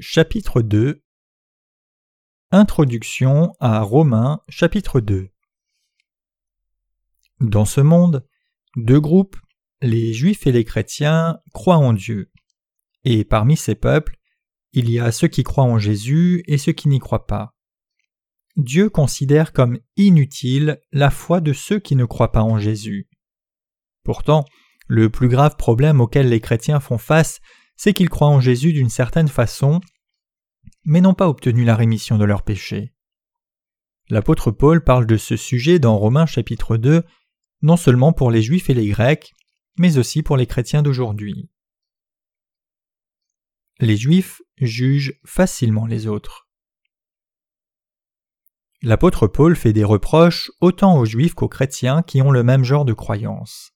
Chapitre 2 Introduction à Romains chapitre 2 Dans ce monde, deux groupes, les Juifs et les chrétiens, croient en Dieu. Et parmi ces peuples, il y a ceux qui croient en Jésus et ceux qui n'y croient pas. Dieu considère comme inutile la foi de ceux qui ne croient pas en Jésus. Pourtant, le plus grave problème auquel les chrétiens font face, c'est qu'ils croient en Jésus d'une certaine façon, mais n'ont pas obtenu la rémission de leurs péchés. L'apôtre Paul parle de ce sujet dans Romains chapitre 2, non seulement pour les Juifs et les Grecs, mais aussi pour les chrétiens d'aujourd'hui. Les Juifs jugent facilement les autres. L'apôtre Paul fait des reproches autant aux Juifs qu'aux chrétiens qui ont le même genre de croyance.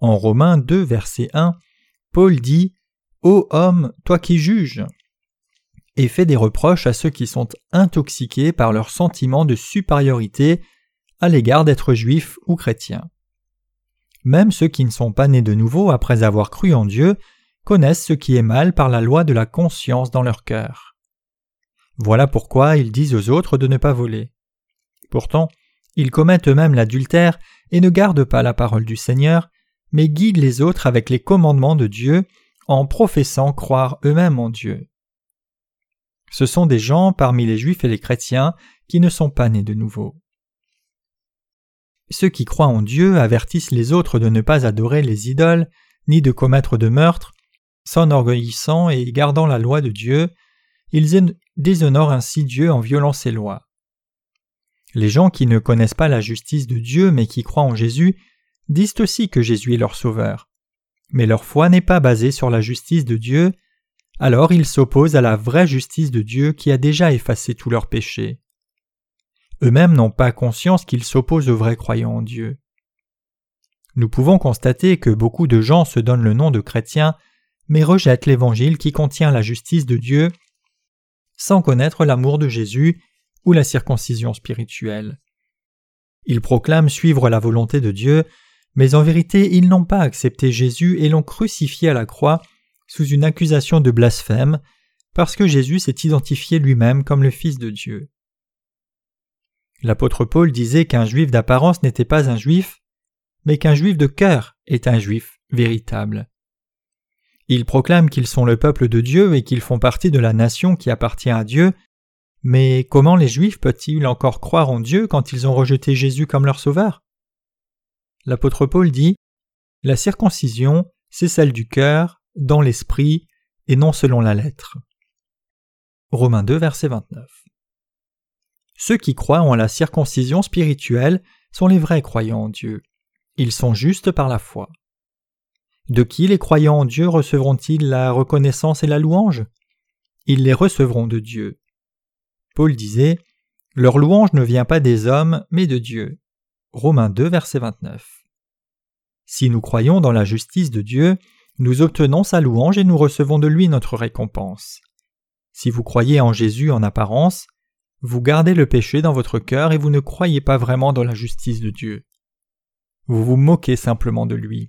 En Romains 2, verset 1, Paul dit Ô homme, toi qui juges et fait des reproches à ceux qui sont intoxiqués par leur sentiment de supériorité à l'égard d'être juifs ou chrétiens. Même ceux qui ne sont pas nés de nouveau après avoir cru en Dieu connaissent ce qui est mal par la loi de la conscience dans leur cœur. Voilà pourquoi ils disent aux autres de ne pas voler. Pourtant, ils commettent eux-mêmes l'adultère et ne gardent pas la parole du Seigneur, mais guident les autres avec les commandements de Dieu en professant croire eux-mêmes en Dieu. Ce sont des gens parmi les Juifs et les chrétiens qui ne sont pas nés de nouveau. Ceux qui croient en Dieu avertissent les autres de ne pas adorer les idoles, ni de commettre de meurtre, s'enorgueillissant et gardant la loi de Dieu, ils déshonorent ainsi Dieu en violant ses lois. Les gens qui ne connaissent pas la justice de Dieu mais qui croient en Jésus disent aussi que Jésus est leur Sauveur mais leur foi n'est pas basée sur la justice de Dieu, alors ils s'opposent à la vraie justice de Dieu qui a déjà effacé tous leurs péchés. Eux-mêmes n'ont pas conscience qu'ils s'opposent aux vrais croyants en Dieu. Nous pouvons constater que beaucoup de gens se donnent le nom de chrétiens, mais rejettent l'Évangile qui contient la justice de Dieu, sans connaître l'amour de Jésus ou la circoncision spirituelle. Ils proclament suivre la volonté de Dieu, mais en vérité ils n'ont pas accepté Jésus et l'ont crucifié à la croix sous une accusation de blasphème, parce que Jésus s'est identifié lui-même comme le Fils de Dieu. L'apôtre Paul disait qu'un juif d'apparence n'était pas un juif, mais qu'un juif de cœur est un juif véritable. Ils proclament qu'ils sont le peuple de Dieu et qu'ils font partie de la nation qui appartient à Dieu, mais comment les juifs peuvent-ils encore croire en Dieu quand ils ont rejeté Jésus comme leur sauveur? L'apôtre Paul dit La circoncision, c'est celle du cœur, dans l'esprit, et non selon la lettre. Romains 2, verset 29. Ceux qui croient en la circoncision spirituelle sont les vrais croyants en Dieu. Ils sont justes par la foi. De qui les croyants en Dieu recevront-ils la reconnaissance et la louange? Ils les recevront de Dieu. Paul disait Leur louange ne vient pas des hommes, mais de Dieu. Romains 2, verset 29. Si nous croyons dans la justice de Dieu, nous obtenons sa louange et nous recevons de lui notre récompense. Si vous croyez en Jésus en apparence, vous gardez le péché dans votre cœur et vous ne croyez pas vraiment dans la justice de Dieu. Vous vous moquez simplement de lui.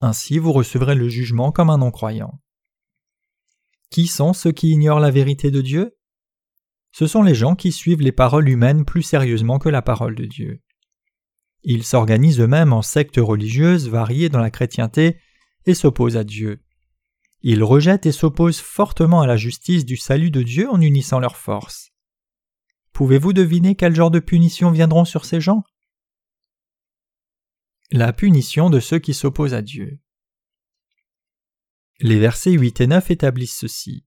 Ainsi vous recevrez le jugement comme un non-croyant. Qui sont ceux qui ignorent la vérité de Dieu? Ce sont les gens qui suivent les paroles humaines plus sérieusement que la parole de Dieu. Ils s'organisent eux-mêmes en sectes religieuses variées dans la chrétienté et s'opposent à Dieu. Ils rejettent et s'opposent fortement à la justice du salut de Dieu en unissant leurs forces. Pouvez-vous deviner quel genre de punitions viendront sur ces gens? La punition de ceux qui s'opposent à Dieu. Les versets 8 et 9 établissent ceci.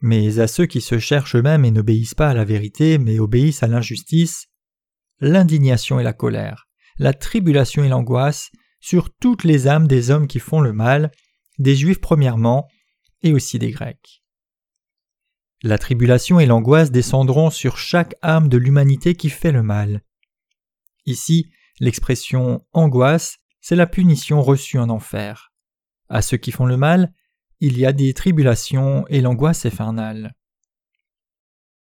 Mais à ceux qui se cherchent eux-mêmes et n'obéissent pas à la vérité, mais obéissent à l'injustice, l'indignation et la colère, la tribulation et l'angoisse sur toutes les âmes des hommes qui font le mal, des Juifs premièrement, et aussi des Grecs. La tribulation et l'angoisse descendront sur chaque âme de l'humanité qui fait le mal. Ici, l'expression angoisse, c'est la punition reçue en enfer. À ceux qui font le mal, il y a des tribulations et l'angoisse infernale.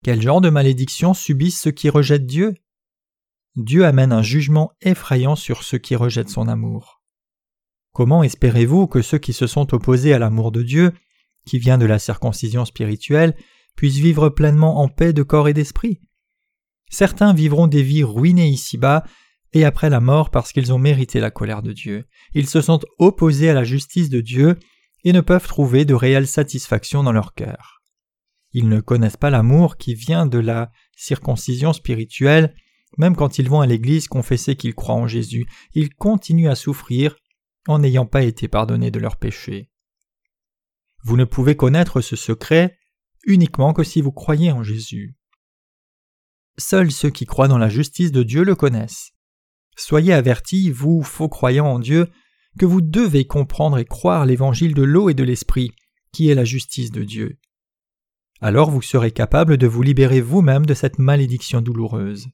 Quel genre de malédiction subissent ceux qui rejettent Dieu? Dieu amène un jugement effrayant sur ceux qui rejettent son amour. Comment espérez-vous que ceux qui se sont opposés à l'amour de Dieu qui vient de la circoncision spirituelle, puisse vivre pleinement en paix de corps et d'esprit? Certains vivront des vies ruinées ici-bas et après la mort parce qu'ils ont mérité la colère de Dieu. Ils se sont opposés à la justice de Dieu et ne peuvent trouver de réelle satisfaction dans leur cœur. Ils ne connaissent pas l'amour qui vient de la circoncision spirituelle, même quand ils vont à l'église confesser qu'ils croient en Jésus, ils continuent à souffrir en n'ayant pas été pardonnés de leurs péchés. Vous ne pouvez connaître ce secret uniquement que si vous croyez en Jésus. Seuls ceux qui croient dans la justice de Dieu le connaissent. Soyez avertis, vous, faux croyants en Dieu, que vous devez comprendre et croire l'évangile de l'eau et de l'esprit, qui est la justice de Dieu. Alors vous serez capable de vous libérer vous-même de cette malédiction douloureuse.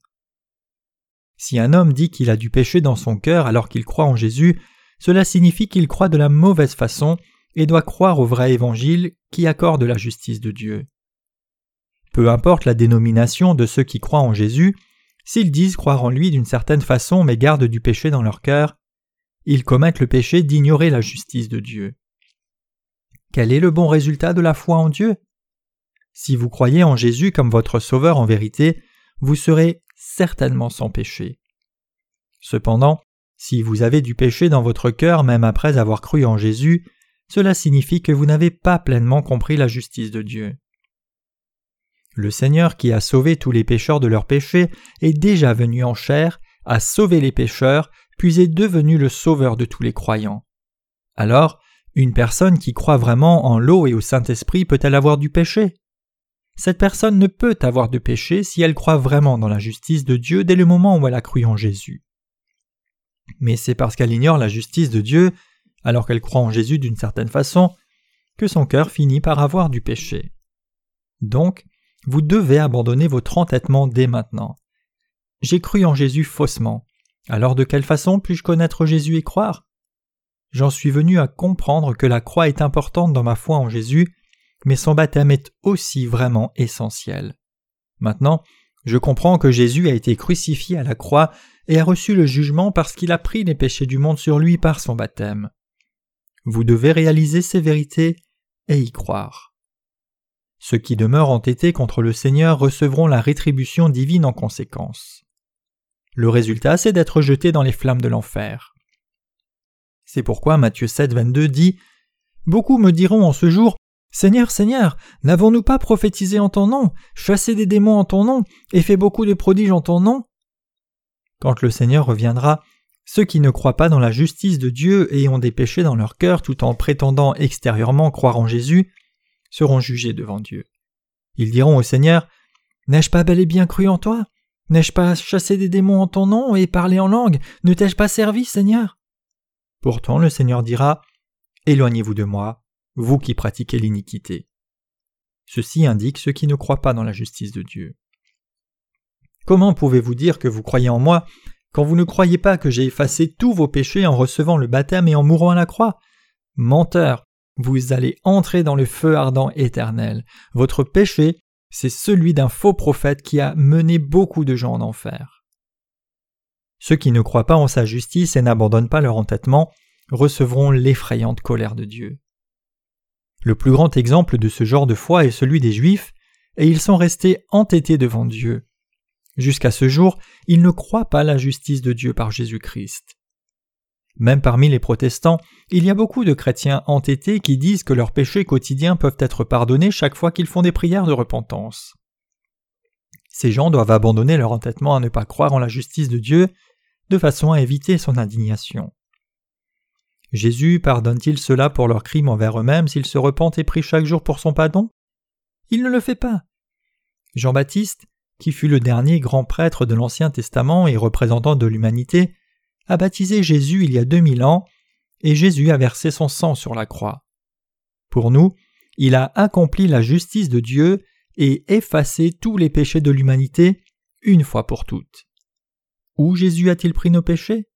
Si un homme dit qu'il a du péché dans son cœur alors qu'il croit en Jésus, cela signifie qu'il croit de la mauvaise façon et doit croire au vrai évangile qui accorde la justice de Dieu. Peu importe la dénomination de ceux qui croient en Jésus, s'ils disent croire en lui d'une certaine façon mais gardent du péché dans leur cœur, ils commettent le péché d'ignorer la justice de Dieu. Quel est le bon résultat de la foi en Dieu? Si vous croyez en Jésus comme votre Sauveur en vérité, vous serez certainement sans péché. Cependant, si vous avez du péché dans votre cœur même après avoir cru en Jésus, cela signifie que vous n'avez pas pleinement compris la justice de Dieu. Le Seigneur qui a sauvé tous les pécheurs de leurs péchés est déjà venu en chair, a sauvé les pécheurs, puis est devenu le sauveur de tous les croyants. Alors, une personne qui croit vraiment en l'eau et au Saint-Esprit peut-elle avoir du péché? Cette personne ne peut avoir de péché si elle croit vraiment dans la justice de Dieu dès le moment où elle a cru en Jésus. Mais c'est parce qu'elle ignore la justice de Dieu, alors qu'elle croit en Jésus d'une certaine façon, que son cœur finit par avoir du péché. Donc, vous devez abandonner votre entêtement dès maintenant. J'ai cru en Jésus faussement. Alors de quelle façon puis-je connaître Jésus et croire? J'en suis venu à comprendre que la croix est importante dans ma foi en Jésus, mais son baptême est aussi vraiment essentiel. Maintenant, je comprends que Jésus a été crucifié à la croix et a reçu le jugement parce qu'il a pris les péchés du monde sur lui par son baptême. Vous devez réaliser ces vérités et y croire. Ceux qui demeurent entêtés contre le Seigneur recevront la rétribution divine en conséquence. Le résultat, c'est d'être jetés dans les flammes de l'enfer. C'est pourquoi Matthieu 7, 22 dit Beaucoup me diront en ce jour Seigneur, Seigneur, n'avons-nous pas prophétisé en ton nom, chassé des démons en ton nom, et fait beaucoup de prodiges en ton nom? Quand le Seigneur reviendra, ceux qui ne croient pas dans la justice de Dieu et ont des péchés dans leur cœur tout en prétendant extérieurement croire en Jésus seront jugés devant Dieu. Ils diront au Seigneur N'ai-je pas bel et bien cru en toi? N'ai-je pas chassé des démons en ton nom et parlé en langue? Ne t'ai-je pas servi, Seigneur Pourtant le Seigneur dira Éloignez-vous de moi, vous qui pratiquez l'iniquité. Ceci indique ceux qui ne croient pas dans la justice de Dieu. Comment pouvez-vous dire que vous croyez en moi quand vous ne croyez pas que j'ai effacé tous vos péchés en recevant le baptême et en mourant à la croix? Menteur, vous allez entrer dans le feu ardent éternel. Votre péché c'est celui d'un faux prophète qui a mené beaucoup de gens en enfer. Ceux qui ne croient pas en sa justice et n'abandonnent pas leur entêtement recevront l'effrayante colère de Dieu. Le plus grand exemple de ce genre de foi est celui des Juifs, et ils sont restés entêtés devant Dieu. Jusqu'à ce jour, ils ne croient pas la justice de Dieu par Jésus-Christ. Même parmi les protestants, il y a beaucoup de chrétiens entêtés qui disent que leurs péchés quotidiens peuvent être pardonnés chaque fois qu'ils font des prières de repentance. Ces gens doivent abandonner leur entêtement à ne pas croire en la justice de Dieu, de façon à éviter son indignation. Jésus pardonne-t-il cela pour leurs crimes envers eux-mêmes s'ils se repentent et prient chaque jour pour son pardon? Il ne le fait pas. Jean-Baptiste, qui fut le dernier grand prêtre de l'Ancien Testament et représentant de l'humanité, a baptisé Jésus il y a deux mille ans, et Jésus a versé son sang sur la croix. Pour nous, il a accompli la justice de Dieu et effacé tous les péchés de l'humanité une fois pour toutes. Où Jésus a-t-il pris nos péchés?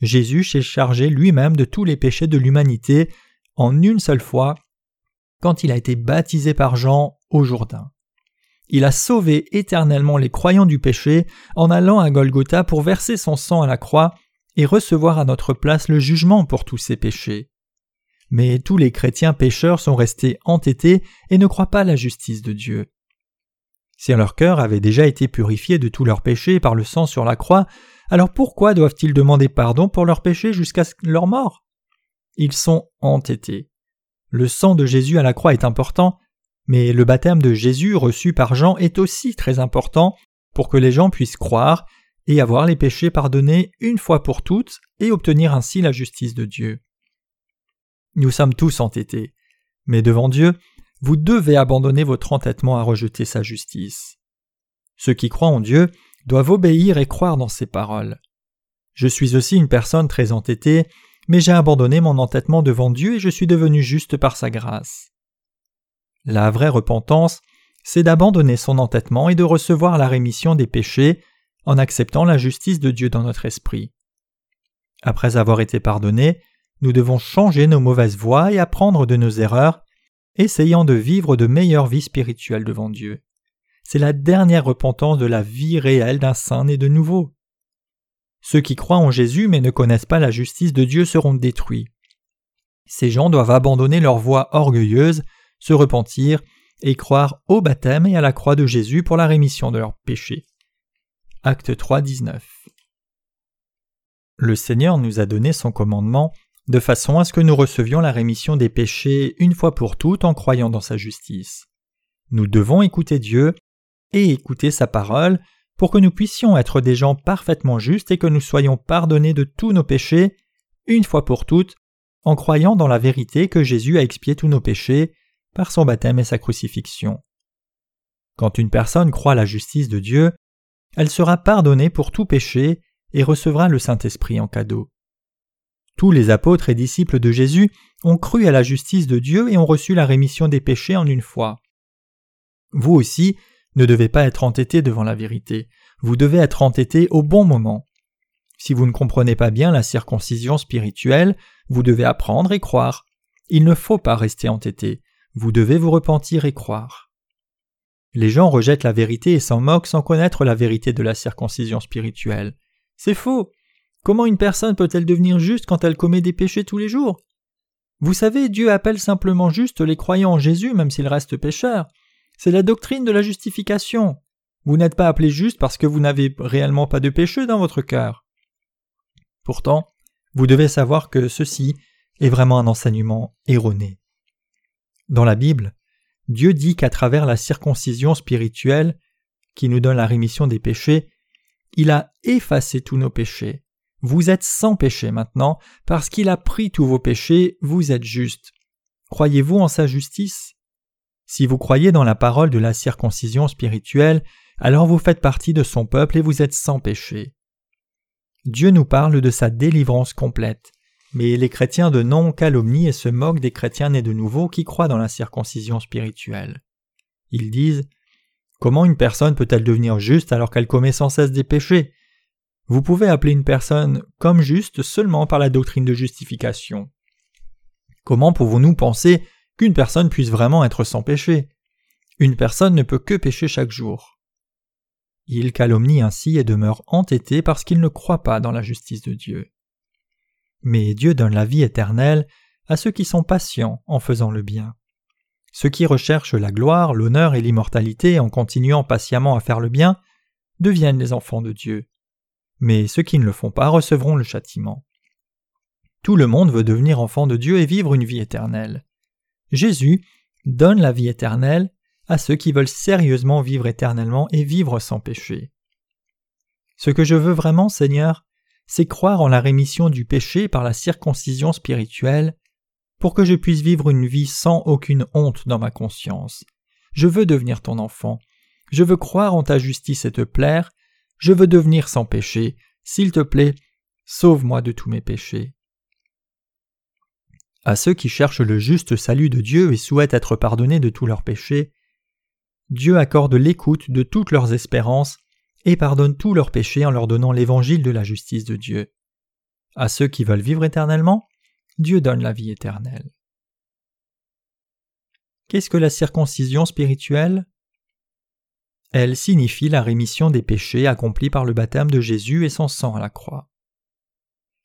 Jésus s'est chargé lui-même de tous les péchés de l'humanité en une seule fois quand il a été baptisé par Jean au Jourdain. Il a sauvé éternellement les croyants du péché en allant à Golgotha pour verser son sang à la croix et recevoir à notre place le jugement pour tous ses péchés. mais tous les chrétiens pécheurs sont restés entêtés et ne croient pas la justice de Dieu. Si leur cœur avait déjà été purifié de tous leurs péchés par le sang sur la croix, alors pourquoi doivent-ils demander pardon pour leurs péchés jusqu'à leur mort? Ils sont entêtés. Le sang de Jésus à la croix est important, mais le baptême de Jésus reçu par Jean est aussi très important pour que les gens puissent croire et avoir les péchés pardonnés une fois pour toutes et obtenir ainsi la justice de Dieu. Nous sommes tous entêtés, mais devant Dieu, vous devez abandonner votre entêtement à rejeter sa justice. Ceux qui croient en Dieu doivent obéir et croire dans ses paroles. Je suis aussi une personne très entêtée, mais j'ai abandonné mon entêtement devant Dieu et je suis devenu juste par sa grâce. La vraie repentance, c'est d'abandonner son entêtement et de recevoir la rémission des péchés en acceptant la justice de Dieu dans notre esprit. Après avoir été pardonnés, nous devons changer nos mauvaises voies et apprendre de nos erreurs, essayant de vivre de meilleures vies spirituelles devant Dieu. C'est la dernière repentance de la vie réelle d'un saint né de nouveau. Ceux qui croient en Jésus mais ne connaissent pas la justice de Dieu seront détruits. Ces gens doivent abandonner leur voie orgueilleuse, se repentir et croire au baptême et à la croix de Jésus pour la rémission de leurs péchés. Acte 3, 19. Le Seigneur nous a donné son commandement de façon à ce que nous recevions la rémission des péchés une fois pour toutes en croyant dans sa justice. Nous devons écouter Dieu et écouter sa parole pour que nous puissions être des gens parfaitement justes et que nous soyons pardonnés de tous nos péchés une fois pour toutes en croyant dans la vérité que Jésus a expié tous nos péchés par son baptême et sa crucifixion. Quand une personne croit la justice de Dieu, elle sera pardonnée pour tout péché et recevra le Saint-Esprit en cadeau. Tous les apôtres et disciples de Jésus ont cru à la justice de Dieu et ont reçu la rémission des péchés en une fois. Vous aussi ne devez pas être entêté devant la vérité, vous devez être entêté au bon moment. Si vous ne comprenez pas bien la circoncision spirituelle, vous devez apprendre et croire. Il ne faut pas rester entêté, vous devez vous repentir et croire. Les gens rejettent la vérité et s'en moquent sans connaître la vérité de la circoncision spirituelle. C'est faux. Comment une personne peut-elle devenir juste quand elle commet des péchés tous les jours? Vous savez, Dieu appelle simplement juste les croyants en Jésus même s'ils restent pécheurs. C'est la doctrine de la justification. Vous n'êtes pas appelé juste parce que vous n'avez réellement pas de péché dans votre cœur. Pourtant, vous devez savoir que ceci est vraiment un enseignement erroné. Dans la Bible, Dieu dit qu'à travers la circoncision spirituelle, qui nous donne la rémission des péchés, il a effacé tous nos péchés. Vous êtes sans péché maintenant, parce qu'il a pris tous vos péchés, vous êtes juste. Croyez-vous en sa justice? Si vous croyez dans la parole de la circoncision spirituelle, alors vous faites partie de son peuple et vous êtes sans péché. Dieu nous parle de sa délivrance complète, mais les chrétiens de non calomnient et se moquent des chrétiens nés de nouveau qui croient dans la circoncision spirituelle. Ils disent Comment une personne peut-elle devenir juste alors qu'elle commet sans cesse des péchés? Vous pouvez appeler une personne comme juste seulement par la doctrine de justification. Comment pouvons-nous penser qu'une personne puisse vraiment être sans péché Une personne ne peut que pécher chaque jour. Il calomnie ainsi et demeure entêté parce qu'il ne croit pas dans la justice de Dieu. Mais Dieu donne la vie éternelle à ceux qui sont patients en faisant le bien. Ceux qui recherchent la gloire, l'honneur et l'immortalité en continuant patiemment à faire le bien deviennent les enfants de Dieu mais ceux qui ne le font pas recevront le châtiment. Tout le monde veut devenir enfant de Dieu et vivre une vie éternelle. Jésus donne la vie éternelle à ceux qui veulent sérieusement vivre éternellement et vivre sans péché. Ce que je veux vraiment, Seigneur, c'est croire en la rémission du péché par la circoncision spirituelle, pour que je puisse vivre une vie sans aucune honte dans ma conscience. Je veux devenir ton enfant. Je veux croire en ta justice et te plaire, je veux devenir sans péché. S'il te plaît, sauve-moi de tous mes péchés. À ceux qui cherchent le juste salut de Dieu et souhaitent être pardonnés de tous leurs péchés, Dieu accorde l'écoute de toutes leurs espérances et pardonne tous leurs péchés en leur donnant l'évangile de la justice de Dieu. À ceux qui veulent vivre éternellement, Dieu donne la vie éternelle. Qu'est-ce que la circoncision spirituelle? Elle signifie la rémission des péchés accomplis par le baptême de Jésus et son sang à la croix.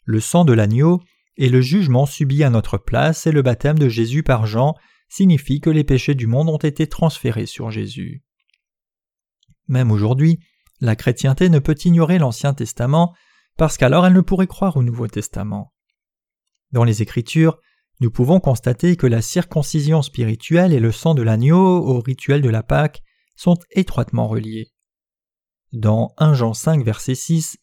Le sang de l'agneau et le jugement subi à notre place et le baptême de Jésus par Jean signifie que les péchés du monde ont été transférés sur Jésus. Même aujourd'hui, la chrétienté ne peut ignorer l'Ancien Testament parce qu'alors elle ne pourrait croire au Nouveau Testament. Dans les Écritures, nous pouvons constater que la circoncision spirituelle et le sang de l'agneau au rituel de la Pâque sont étroitement reliés. Dans 1 Jean 5 verset 6,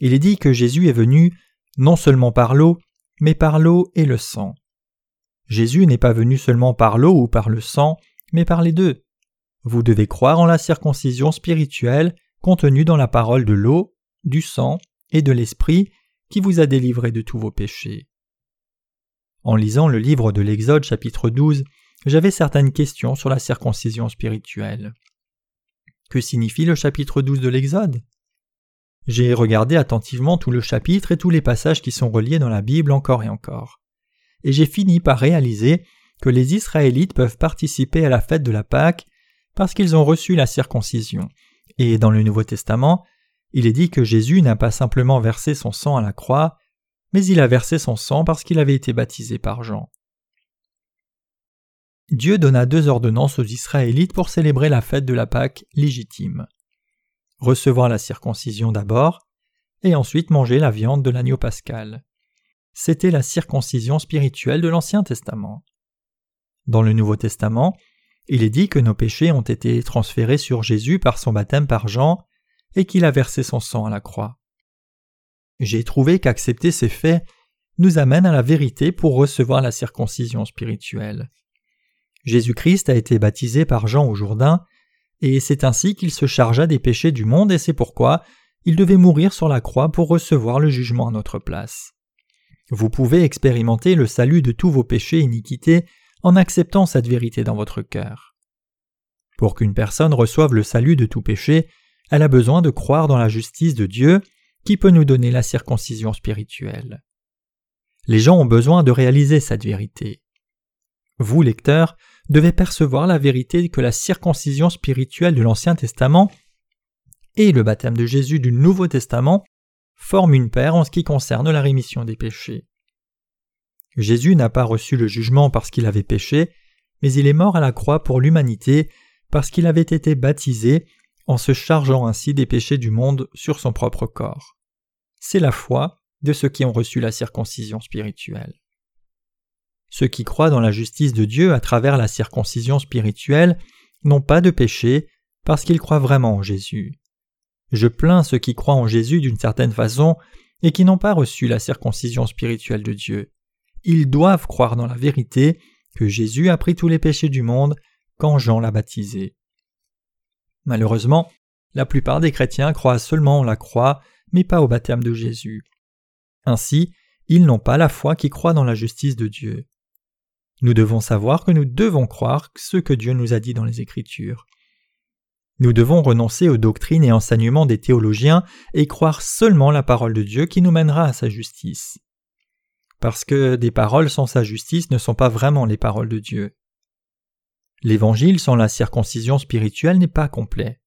il est dit que Jésus est venu non seulement par l'eau, mais par l'eau et le sang. Jésus n'est pas venu seulement par l'eau ou par le sang, mais par les deux. Vous devez croire en la circoncision spirituelle contenue dans la parole de l'eau, du sang et de l'Esprit qui vous a délivré de tous vos péchés. En lisant le livre de l'Exode chapitre 12, j'avais certaines questions sur la circoncision spirituelle. Que signifie le chapitre 12 de l'Exode? J'ai regardé attentivement tout le chapitre et tous les passages qui sont reliés dans la Bible encore et encore et j'ai fini par réaliser que les Israélites peuvent participer à la fête de la Pâque parce qu'ils ont reçu la circoncision. Et dans le Nouveau Testament, il est dit que Jésus n'a pas simplement versé son sang à la croix, mais il a versé son sang parce qu'il avait été baptisé par Jean. Dieu donna deux ordonnances aux Israélites pour célébrer la fête de la Pâque légitime. Recevoir la circoncision d'abord, et ensuite manger la viande de l'agneau pascal c'était la circoncision spirituelle de l'Ancien Testament. Dans le Nouveau Testament, il est dit que nos péchés ont été transférés sur Jésus par son baptême par Jean et qu'il a versé son sang à la croix. J'ai trouvé qu'accepter ces faits nous amène à la vérité pour recevoir la circoncision spirituelle. Jésus-Christ a été baptisé par Jean au Jourdain, et c'est ainsi qu'il se chargea des péchés du monde et c'est pourquoi il devait mourir sur la croix pour recevoir le jugement à notre place. Vous pouvez expérimenter le salut de tous vos péchés et iniquités en acceptant cette vérité dans votre cœur. Pour qu'une personne reçoive le salut de tout péché, elle a besoin de croire dans la justice de Dieu qui peut nous donner la circoncision spirituelle. Les gens ont besoin de réaliser cette vérité. Vous, lecteurs, devez percevoir la vérité que la circoncision spirituelle de l'Ancien Testament et le baptême de Jésus du Nouveau Testament forment une paire en ce qui concerne la rémission des péchés. Jésus n'a pas reçu le jugement parce qu'il avait péché, mais il est mort à la croix pour l'humanité parce qu'il avait été baptisé en se chargeant ainsi des péchés du monde sur son propre corps. C'est la foi de ceux qui ont reçu la circoncision spirituelle. Ceux qui croient dans la justice de Dieu à travers la circoncision spirituelle n'ont pas de péché parce qu'ils croient vraiment en Jésus. Je plains ceux qui croient en Jésus d'une certaine façon et qui n'ont pas reçu la circoncision spirituelle de Dieu. Ils doivent croire dans la vérité que Jésus a pris tous les péchés du monde quand Jean l'a baptisé. Malheureusement, la plupart des chrétiens croient seulement en la croix, mais pas au baptême de Jésus. Ainsi, ils n'ont pas la foi qui croit dans la justice de Dieu. Nous devons savoir que nous devons croire ce que Dieu nous a dit dans les Écritures. Nous devons renoncer aux doctrines et enseignements des théologiens et croire seulement la parole de Dieu qui nous mènera à sa justice. Parce que des paroles sans sa justice ne sont pas vraiment les paroles de Dieu. L'évangile sans la circoncision spirituelle n'est pas complet.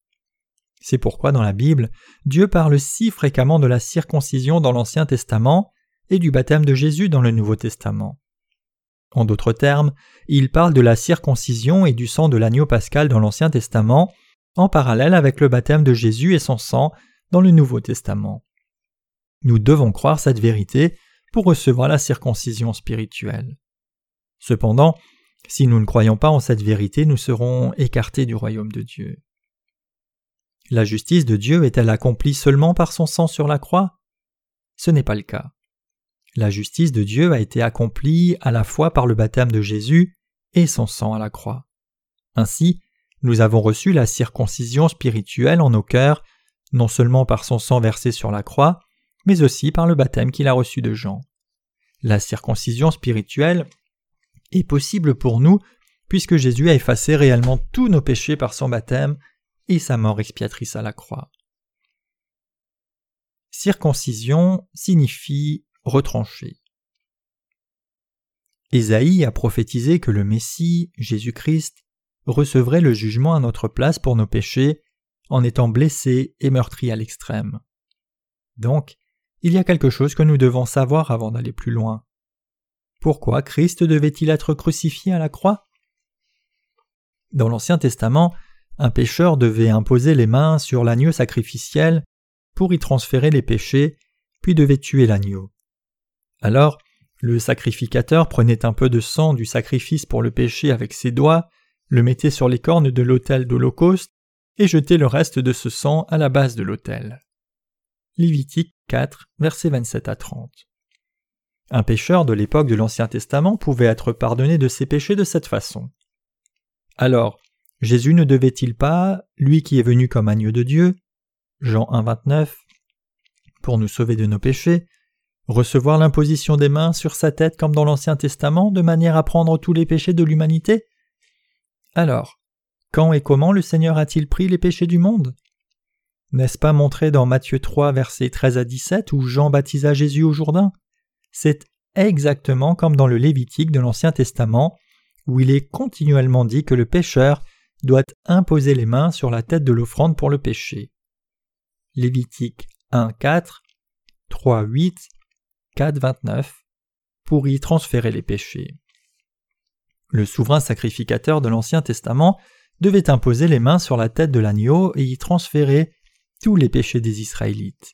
C'est pourquoi dans la Bible, Dieu parle si fréquemment de la circoncision dans l'Ancien Testament et du baptême de Jésus dans le Nouveau Testament. En d'autres termes, il parle de la circoncision et du sang de l'agneau pascal dans l'Ancien Testament en parallèle avec le baptême de Jésus et son sang dans le Nouveau Testament. Nous devons croire cette vérité pour recevoir la circoncision spirituelle. Cependant, si nous ne croyons pas en cette vérité, nous serons écartés du royaume de Dieu. La justice de Dieu est-elle accomplie seulement par son sang sur la croix? Ce n'est pas le cas. La justice de Dieu a été accomplie à la fois par le baptême de Jésus et son sang à la croix. Ainsi, nous avons reçu la circoncision spirituelle en nos cœurs, non seulement par son sang versé sur la croix, mais aussi par le baptême qu'il a reçu de Jean. La circoncision spirituelle est possible pour nous puisque Jésus a effacé réellement tous nos péchés par son baptême et sa mort expiatrice à la croix. Circoncision signifie retrancher. Ésaïe a prophétisé que le Messie, Jésus-Christ, recevrait le jugement à notre place pour nos péchés, en étant blessé et meurtri à l'extrême. Donc, il y a quelque chose que nous devons savoir avant d'aller plus loin. Pourquoi Christ devait-il être crucifié à la croix? Dans l'Ancien Testament, un pécheur devait imposer les mains sur l'agneau sacrificiel pour y transférer les péchés, puis devait tuer l'agneau. Alors, le sacrificateur prenait un peu de sang du sacrifice pour le péché avec ses doigts, le mettait sur les cornes de l'autel d'Holocauste et jetait le reste de ce sang à la base de l'autel. Lévitique 4, versets 27 à 30. Un pécheur de l'époque de l'Ancien Testament pouvait être pardonné de ses péchés de cette façon. Alors, Jésus ne devait-il pas, lui qui est venu comme agneau de Dieu, Jean 1, 29, pour nous sauver de nos péchés, recevoir l'imposition des mains sur sa tête comme dans l'Ancien Testament de manière à prendre tous les péchés de l'humanité? Alors, quand et comment le Seigneur a-t-il pris les péchés du monde? N'est-ce pas montré dans Matthieu 3 versets 13 à 17 où Jean baptisa Jésus au Jourdain? C'est exactement comme dans le Lévitique de l'Ancien Testament où il est continuellement dit que le pécheur doit imposer les mains sur la tête de l'offrande pour le péché. Lévitique 1 4, 3 8, 4 29 pour y transférer les péchés. Le souverain sacrificateur de l'Ancien Testament devait imposer les mains sur la tête de l'agneau et y transférer tous les péchés des Israélites.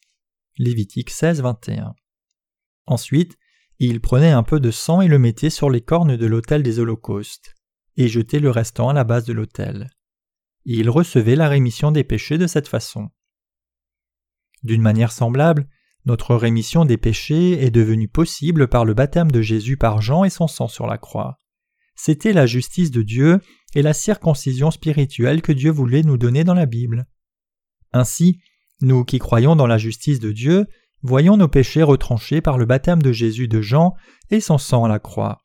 Lévitique 16, 21. Ensuite, il prenait un peu de sang et le mettait sur les cornes de l'autel des holocaustes, et jetait le restant à la base de l'autel. Il recevait la rémission des péchés de cette façon. D'une manière semblable, notre rémission des péchés est devenue possible par le baptême de Jésus par Jean et son sang sur la croix. C'était la justice de Dieu et la circoncision spirituelle que Dieu voulait nous donner dans la Bible. Ainsi, nous qui croyons dans la justice de Dieu, voyons nos péchés retranchés par le baptême de Jésus de Jean et son sang à la croix.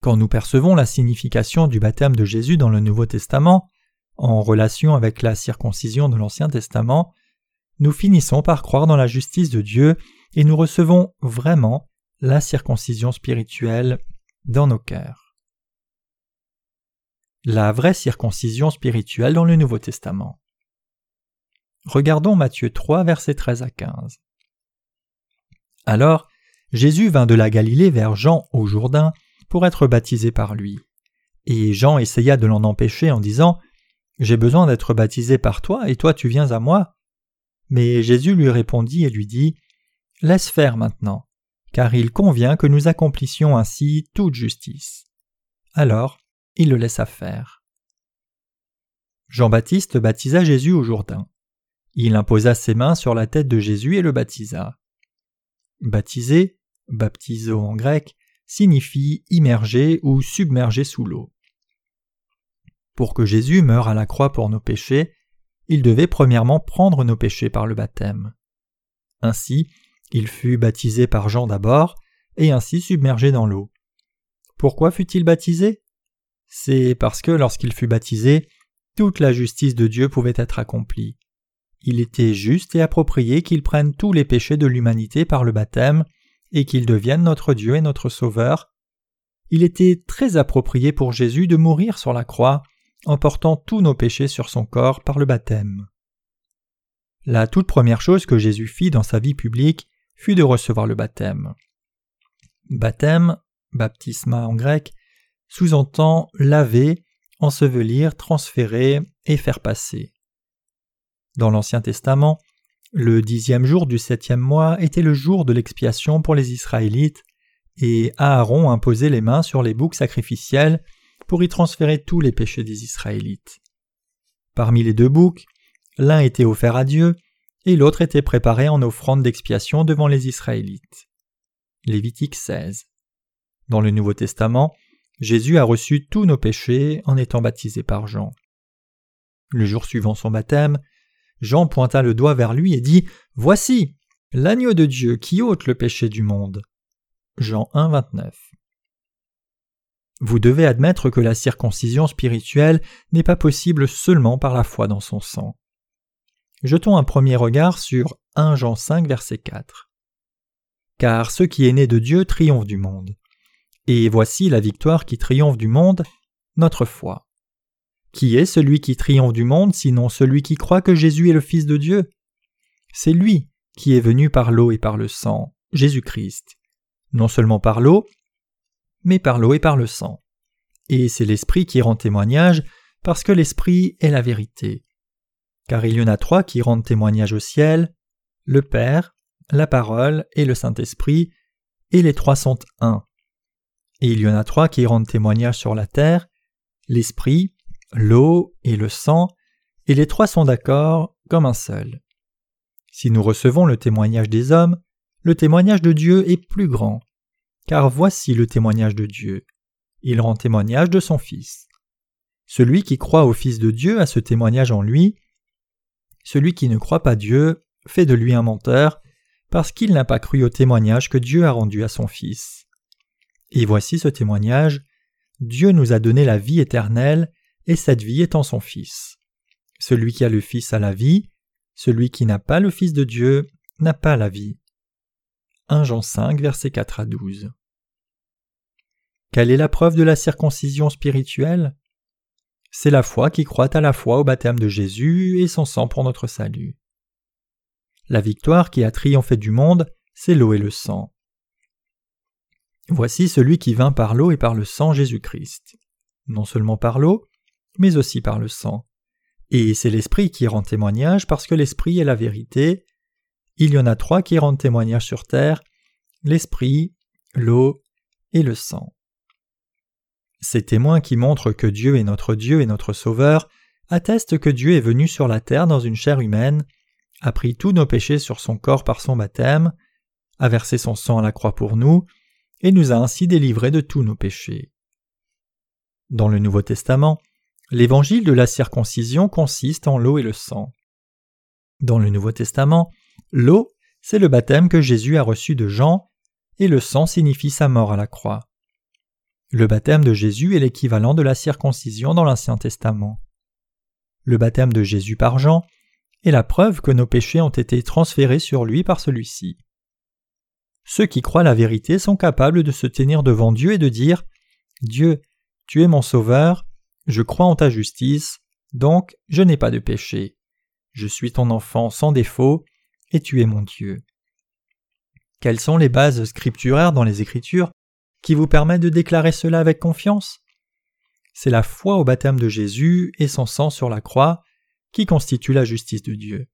Quand nous percevons la signification du baptême de Jésus dans le Nouveau Testament, en relation avec la circoncision de l'Ancien Testament, nous finissons par croire dans la justice de Dieu et nous recevons vraiment la circoncision spirituelle dans nos cœurs. La vraie circoncision spirituelle dans le Nouveau Testament. Regardons Matthieu 3, versets 13 à 15. Alors, Jésus vint de la Galilée vers Jean au Jourdain pour être baptisé par lui. Et Jean essaya de l'en empêcher en disant J'ai besoin d'être baptisé par toi, et toi tu viens à moi. Mais Jésus lui répondit et lui dit Laisse faire maintenant, car il convient que nous accomplissions ainsi toute justice. Alors il le laissa faire. Jean-Baptiste baptisa Jésus au Jourdain. Il imposa ses mains sur la tête de Jésus et le baptisa. Baptiser, baptizo en grec, signifie immerger ou submerger sous l'eau. Pour que Jésus meure à la croix pour nos péchés, il devait premièrement prendre nos péchés par le baptême. Ainsi, il fut baptisé par Jean d'abord, et ainsi submergé dans l'eau. Pourquoi fut-il baptisé? C'est parce que lorsqu'il fut baptisé, toute la justice de Dieu pouvait être accomplie. Il était juste et approprié qu'il prenne tous les péchés de l'humanité par le baptême, et qu'il devienne notre Dieu et notre Sauveur. Il était très approprié pour Jésus de mourir sur la croix, en portant tous nos péchés sur son corps par le baptême. La toute première chose que Jésus fit dans sa vie publique fut de recevoir le baptême. Baptême, baptisma en grec, sous-entend laver, ensevelir, transférer et faire passer. Dans l'Ancien Testament, le dixième jour du septième mois était le jour de l'expiation pour les Israélites, et Aaron imposait les mains sur les boucs sacrificiels pour y transférer tous les péchés des Israélites. Parmi les deux boucs, l'un était offert à Dieu, et l'autre était préparé en offrande d'expiation devant les Israélites. Lévitique 16. Dans le Nouveau Testament, Jésus a reçu tous nos péchés en étant baptisé par Jean. Le jour suivant son baptême, Jean pointa le doigt vers lui et dit Voici l'agneau de Dieu qui ôte le péché du monde. Jean 1, 29. Vous devez admettre que la circoncision spirituelle n'est pas possible seulement par la foi dans son sang. Jetons un premier regard sur 1 Jean 5, verset 4. Car ce qui est né de Dieu triomphe du monde. Et voici la victoire qui triomphe du monde, notre foi. Qui est celui qui triomphe du monde sinon celui qui croit que Jésus est le Fils de Dieu? C'est lui qui est venu par l'eau et par le sang, Jésus-Christ. Non seulement par l'eau, mais par l'eau et par le sang. Et c'est l'Esprit qui rend témoignage, parce que l'Esprit est la vérité. Car il y en a trois qui rendent témoignage au ciel, le Père, la parole et le Saint-Esprit, et les trois sont un. Et il y en a trois qui rendent témoignage sur la terre, l'Esprit, l'eau et le sang, et les trois sont d'accord comme un seul. Si nous recevons le témoignage des hommes, le témoignage de Dieu est plus grand. Car voici le témoignage de Dieu. Il rend témoignage de son Fils. Celui qui croit au Fils de Dieu a ce témoignage en lui. Celui qui ne croit pas Dieu fait de lui un menteur, parce qu'il n'a pas cru au témoignage que Dieu a rendu à son Fils. Et voici ce témoignage. Dieu nous a donné la vie éternelle, et cette vie est en son Fils. Celui qui a le Fils a la vie, celui qui n'a pas le Fils de Dieu n'a pas la vie. 1 Jean 5, versets 4 à 12. Quelle est la preuve de la circoncision spirituelle? C'est la foi qui croit à la fois au baptême de Jésus et son sang pour notre salut. La victoire qui a triomphé du monde, c'est l'eau et le sang. Voici celui qui vint par l'eau et par le sang Jésus-Christ. Non seulement par l'eau, mais aussi par le sang. Et c'est l'Esprit qui rend témoignage parce que l'Esprit est la vérité. Il y en a trois qui rendent témoignage sur terre, l'Esprit, l'eau et le sang. Ces témoins qui montrent que Dieu est notre Dieu et notre Sauveur attestent que Dieu est venu sur la terre dans une chair humaine a pris tous nos péchés sur son corps par son baptême, a versé son sang à la croix pour nous, et nous a ainsi délivrés de tous nos péchés. Dans le Nouveau Testament, l'évangile de la circoncision consiste en l'eau et le sang. Dans le Nouveau Testament, l'eau, c'est le baptême que Jésus a reçu de Jean, et le sang signifie sa mort à la croix. Le baptême de Jésus est l'équivalent de la circoncision dans l'Ancien Testament. Le baptême de Jésus par Jean et la preuve que nos péchés ont été transférés sur lui par celui-ci. Ceux qui croient la vérité sont capables de se tenir devant Dieu et de dire Dieu, tu es mon sauveur, je crois en ta justice, donc je n'ai pas de péché. Je suis ton enfant sans défaut, et tu es mon Dieu. Quelles sont les bases scripturaires dans les Écritures? Qui vous permettent de déclarer cela avec confiance C'est la foi au baptême de Jésus et son sang sur la croix, qui constitue la justice de Dieu.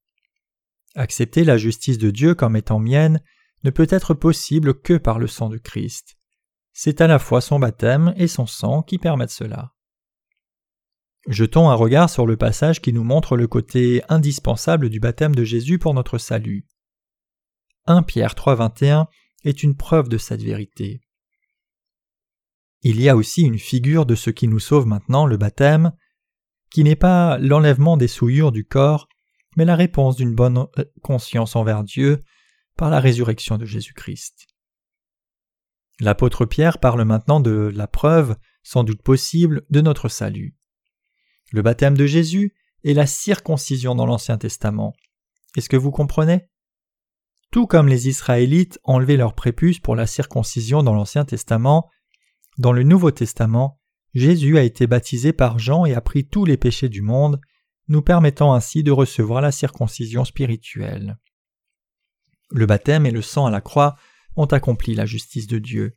Accepter la justice de Dieu comme étant mienne ne peut être possible que par le sang de Christ. C'est à la fois son baptême et son sang qui permettent cela. Jetons un regard sur le passage qui nous montre le côté indispensable du baptême de Jésus pour notre salut. 1 Pierre 3.21 est une preuve de cette vérité. Il y a aussi une figure de ce qui nous sauve maintenant, le baptême, qui n'est pas l'enlèvement des souillures du corps, mais la réponse d'une bonne euh, conscience envers Dieu par la résurrection de Jésus-Christ. L'apôtre Pierre parle maintenant de la preuve, sans doute possible, de notre salut. Le baptême de Jésus est la circoncision dans l'Ancien Testament. Est-ce que vous comprenez? Tout comme les Israélites enlevaient leur prépuce pour la circoncision dans l'Ancien Testament, dans le Nouveau Testament, Jésus a été baptisé par Jean et a pris tous les péchés du monde, nous permettant ainsi de recevoir la circoncision spirituelle. Le baptême et le sang à la croix ont accompli la justice de Dieu.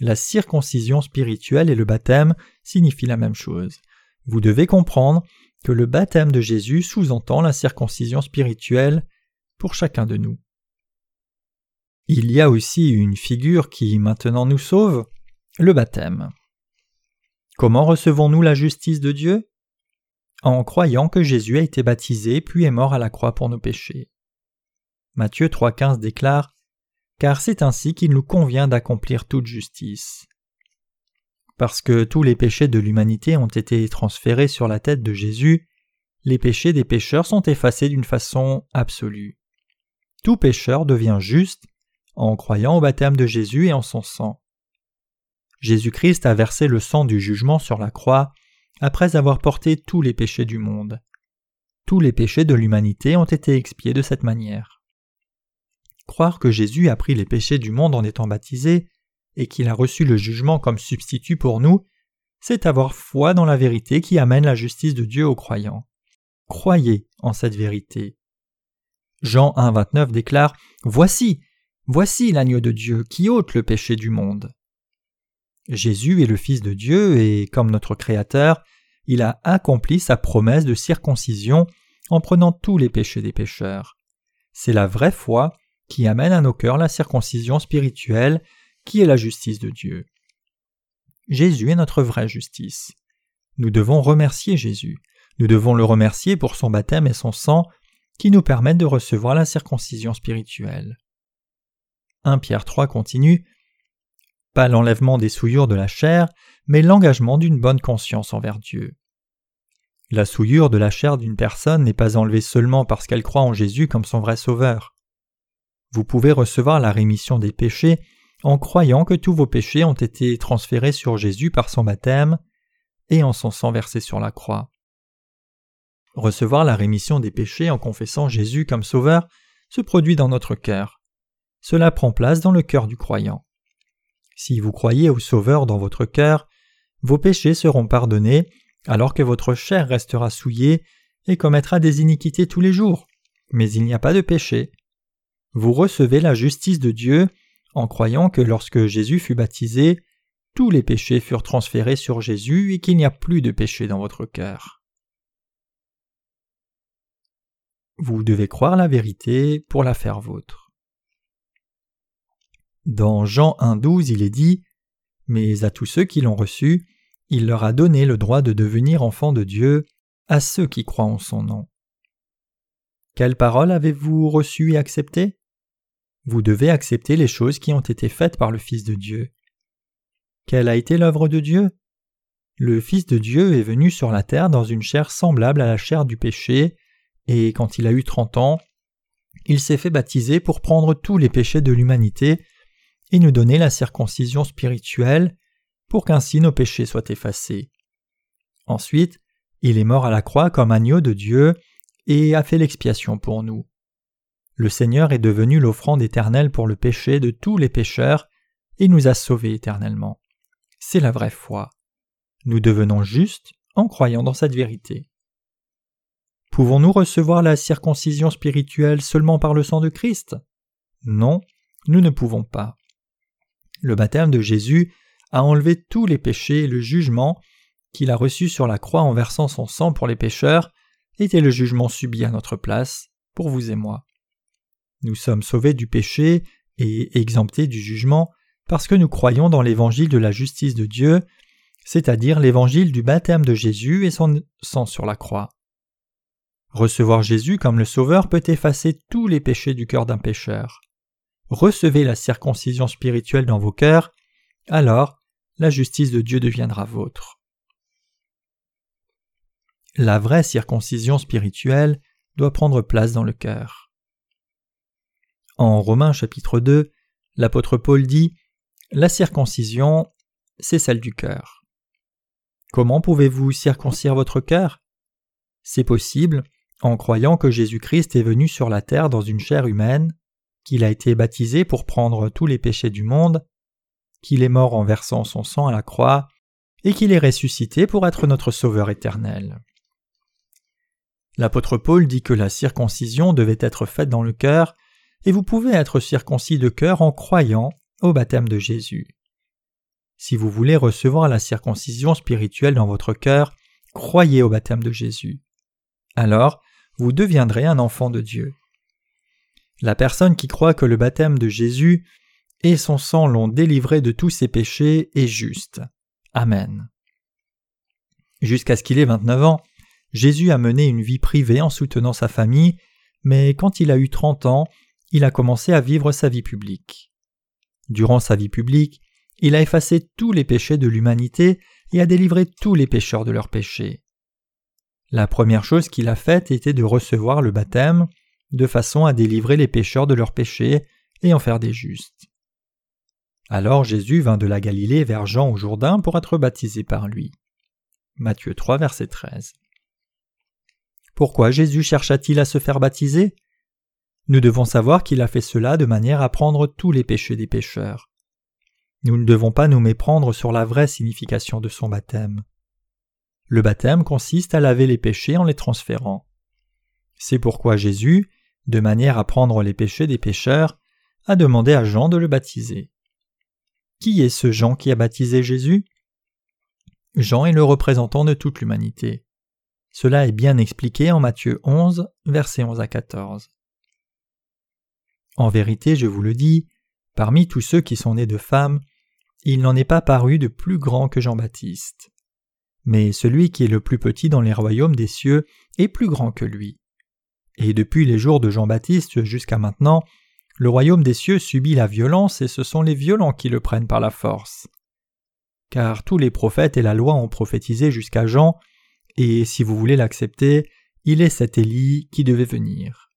La circoncision spirituelle et le baptême signifient la même chose. Vous devez comprendre que le baptême de Jésus sous-entend la circoncision spirituelle pour chacun de nous. Il y a aussi une figure qui maintenant nous sauve, le baptême. Comment recevons-nous la justice de Dieu? En croyant que Jésus a été baptisé puis est mort à la croix pour nos péchés. Matthieu 3,15 déclare Car c'est ainsi qu'il nous convient d'accomplir toute justice. Parce que tous les péchés de l'humanité ont été transférés sur la tête de Jésus, les péchés des pécheurs sont effacés d'une façon absolue. Tout pécheur devient juste en croyant au baptême de Jésus et en son sang. Jésus-Christ a versé le sang du jugement sur la croix après avoir porté tous les péchés du monde. Tous les péchés de l'humanité ont été expiés de cette manière. Croire que Jésus a pris les péchés du monde en étant baptisé et qu'il a reçu le jugement comme substitut pour nous, c'est avoir foi dans la vérité qui amène la justice de Dieu aux croyants. Croyez en cette vérité. Jean 1,29 déclare Voici, voici l'agneau de Dieu qui ôte le péché du monde. Jésus est le Fils de Dieu et, comme notre Créateur, il a accompli sa promesse de circoncision en prenant tous les péchés des pécheurs. C'est la vraie foi qui amène à nos cœurs la circoncision spirituelle qui est la justice de Dieu. Jésus est notre vraie justice. Nous devons remercier Jésus. Nous devons le remercier pour son baptême et son sang qui nous permettent de recevoir la circoncision spirituelle. 1 Pierre 3 continue Pas l'enlèvement des souillures de la chair, mais l'engagement d'une bonne conscience envers Dieu. La souillure de la chair d'une personne n'est pas enlevée seulement parce qu'elle croit en Jésus comme son vrai sauveur. Vous pouvez recevoir la rémission des péchés en croyant que tous vos péchés ont été transférés sur Jésus par son baptême et en son sang versé sur la croix. Recevoir la rémission des péchés en confessant Jésus comme Sauveur se produit dans notre cœur. Cela prend place dans le cœur du croyant. Si vous croyez au Sauveur dans votre cœur, vos péchés seront pardonnés, alors que votre chair restera souillée et commettra des iniquités tous les jours. Mais il n'y a pas de péché. Vous recevez la justice de Dieu en croyant que lorsque Jésus fut baptisé, tous les péchés furent transférés sur Jésus et qu'il n'y a plus de péché dans votre cœur. Vous devez croire la vérité pour la faire vôtre. Dans Jean 1.12 il est dit Mais à tous ceux qui l'ont reçu, il leur a donné le droit de devenir enfants de Dieu, à ceux qui croient en son nom. Quelle parole avez-vous reçue et acceptée? Vous devez accepter les choses qui ont été faites par le Fils de Dieu. Quelle a été l'œuvre de Dieu? Le Fils de Dieu est venu sur la terre dans une chair semblable à la chair du péché, et quand il a eu trente ans, il s'est fait baptiser pour prendre tous les péchés de l'humanité et nous donner la circoncision spirituelle pour qu'ainsi nos péchés soient effacés. Ensuite, il est mort à la croix comme agneau de Dieu et a fait l'expiation pour nous. Le Seigneur est devenu l'offrande éternelle pour le péché de tous les pécheurs et nous a sauvés éternellement. C'est la vraie foi. Nous devenons justes en croyant dans cette vérité. Pouvons-nous recevoir la circoncision spirituelle seulement par le sang de Christ? Non, nous ne pouvons pas. Le baptême de Jésus a enlevé tous les péchés et le jugement qu'il a reçu sur la croix en versant son sang pour les pécheurs était le jugement subi à notre place, pour vous et moi. Nous sommes sauvés du péché et exemptés du jugement parce que nous croyons dans l'évangile de la justice de Dieu, c'est-à-dire l'évangile du baptême de Jésus et son sang sur la croix. Recevoir Jésus comme le Sauveur peut effacer tous les péchés du cœur d'un pécheur. Recevez la circoncision spirituelle dans vos cœurs, alors la justice de Dieu deviendra vôtre. La vraie circoncision spirituelle doit prendre place dans le cœur. En Romains chapitre 2, l'apôtre Paul dit La circoncision, c'est celle du cœur. Comment pouvez-vous circoncire votre cœur? C'est possible en croyant que Jésus-Christ est venu sur la terre dans une chair humaine, qu'il a été baptisé pour prendre tous les péchés du monde, qu'il est mort en versant son sang à la croix, et qu'il est ressuscité pour être notre Sauveur éternel. L'apôtre Paul dit que la circoncision devait être faite dans le cœur, et vous pouvez être circoncis de cœur en croyant au baptême de Jésus. Si vous voulez recevoir la circoncision spirituelle dans votre cœur, croyez au baptême de Jésus. Alors, vous deviendrez un enfant de Dieu. La personne qui croit que le baptême de Jésus et son sang l'ont délivré de tous ses péchés est juste. Amen. Jusqu'à ce qu'il ait 29 ans, Jésus a mené une vie privée en soutenant sa famille, mais quand il a eu 30 ans, il a commencé à vivre sa vie publique. Durant sa vie publique, il a effacé tous les péchés de l'humanité et a délivré tous les pécheurs de leurs péchés. La première chose qu'il a faite était de recevoir le baptême, de façon à délivrer les pécheurs de leurs péchés et en faire des justes. Alors Jésus vint de la Galilée vers Jean au Jourdain pour être baptisé par lui. Matthieu 3, verset 13. Pourquoi Jésus chercha-t-il à se faire baptiser? Nous devons savoir qu'il a fait cela de manière à prendre tous les péchés des pécheurs. Nous ne devons pas nous méprendre sur la vraie signification de son baptême. Le baptême consiste à laver les péchés en les transférant. C'est pourquoi Jésus, de manière à prendre les péchés des pécheurs, a demandé à Jean de le baptiser. Qui est ce Jean qui a baptisé Jésus? Jean est le représentant de toute l'humanité. Cela est bien expliqué en Matthieu 11, versets 11 à 14. En vérité, je vous le dis, parmi tous ceux qui sont nés de femmes, il n'en est pas paru de plus grand que Jean-Baptiste. Mais celui qui est le plus petit dans les royaumes des cieux est plus grand que lui. Et depuis les jours de Jean-Baptiste jusqu'à maintenant, le royaume des cieux subit la violence et ce sont les violents qui le prennent par la force. Car tous les prophètes et la loi ont prophétisé jusqu'à Jean, et si vous voulez l'accepter, il est cet Élie qui devait venir.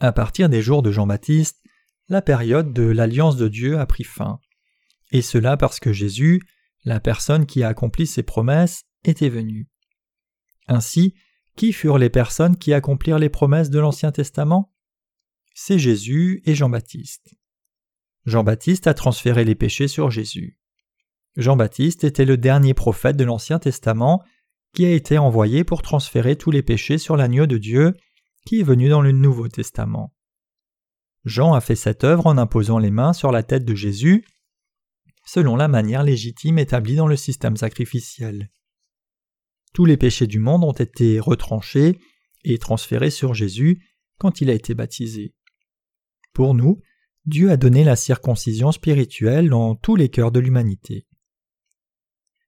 À partir des jours de Jean-Baptiste, la période de l'alliance de Dieu a pris fin. Et cela parce que Jésus, la personne qui a accompli ses promesses, était venu. Ainsi, qui furent les personnes qui accomplirent les promesses de l'Ancien Testament? C'est Jésus et Jean-Baptiste. Jean-Baptiste a transféré les péchés sur Jésus. Jean-Baptiste était le dernier prophète de l'Ancien Testament qui a été envoyé pour transférer tous les péchés sur l'agneau de Dieu qui est venu dans le Nouveau Testament. Jean a fait cette œuvre en imposant les mains sur la tête de Jésus, selon la manière légitime établie dans le système sacrificiel. Tous les péchés du monde ont été retranchés et transférés sur Jésus quand il a été baptisé. Pour nous, Dieu a donné la circoncision spirituelle dans tous les cœurs de l'humanité.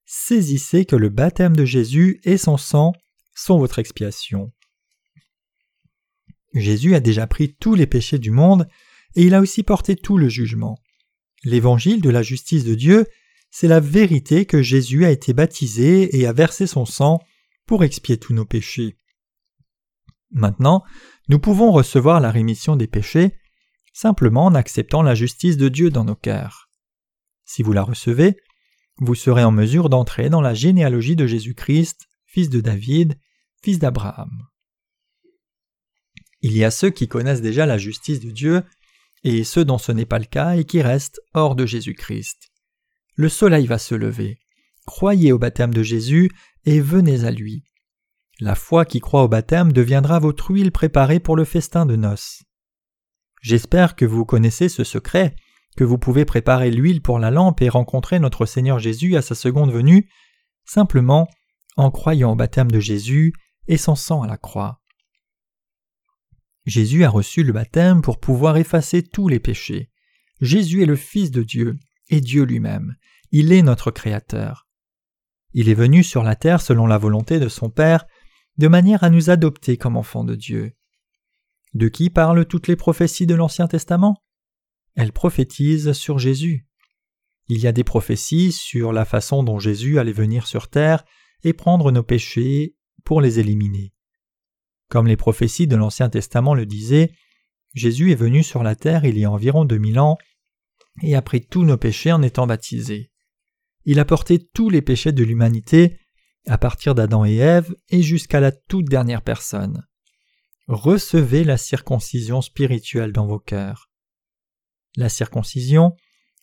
Saisissez que le baptême de Jésus et son sang sont votre expiation. Jésus a déjà pris tous les péchés du monde et il a aussi porté tout le jugement. L'évangile de la justice de Dieu, c'est la vérité que Jésus a été baptisé et a versé son sang pour expier tous nos péchés. Maintenant, nous pouvons recevoir la rémission des péchés simplement en acceptant la justice de Dieu dans nos cœurs. Si vous la recevez, vous serez en mesure d'entrer dans la généalogie de Jésus-Christ, fils de David, fils d'Abraham. Il y a ceux qui connaissent déjà la justice de Dieu, et ceux dont ce n'est pas le cas et qui restent hors de Jésus-Christ. Le soleil va se lever. Croyez au baptême de Jésus et venez à lui. La foi qui croit au baptême deviendra votre huile préparée pour le festin de noces. J'espère que vous connaissez ce secret, que vous pouvez préparer l'huile pour la lampe et rencontrer notre Seigneur Jésus à sa seconde venue, simplement en croyant au baptême de Jésus et son sang à la croix. Jésus a reçu le baptême pour pouvoir effacer tous les péchés. Jésus est le Fils de Dieu et Dieu lui-même. Il est notre Créateur. Il est venu sur la terre selon la volonté de son Père, de manière à nous adopter comme enfants de Dieu. De qui parlent toutes les prophéties de l'Ancien Testament? Elles prophétisent sur Jésus. Il y a des prophéties sur la façon dont Jésus allait venir sur terre et prendre nos péchés pour les éliminer. Comme les prophéties de l'Ancien Testament le disaient, Jésus est venu sur la terre il y a environ deux mille ans et a pris tous nos péchés en étant baptisé. Il a porté tous les péchés de l'humanité, à partir d'Adam et Ève et jusqu'à la toute dernière personne. Recevez la circoncision spirituelle dans vos cœurs. La circoncision,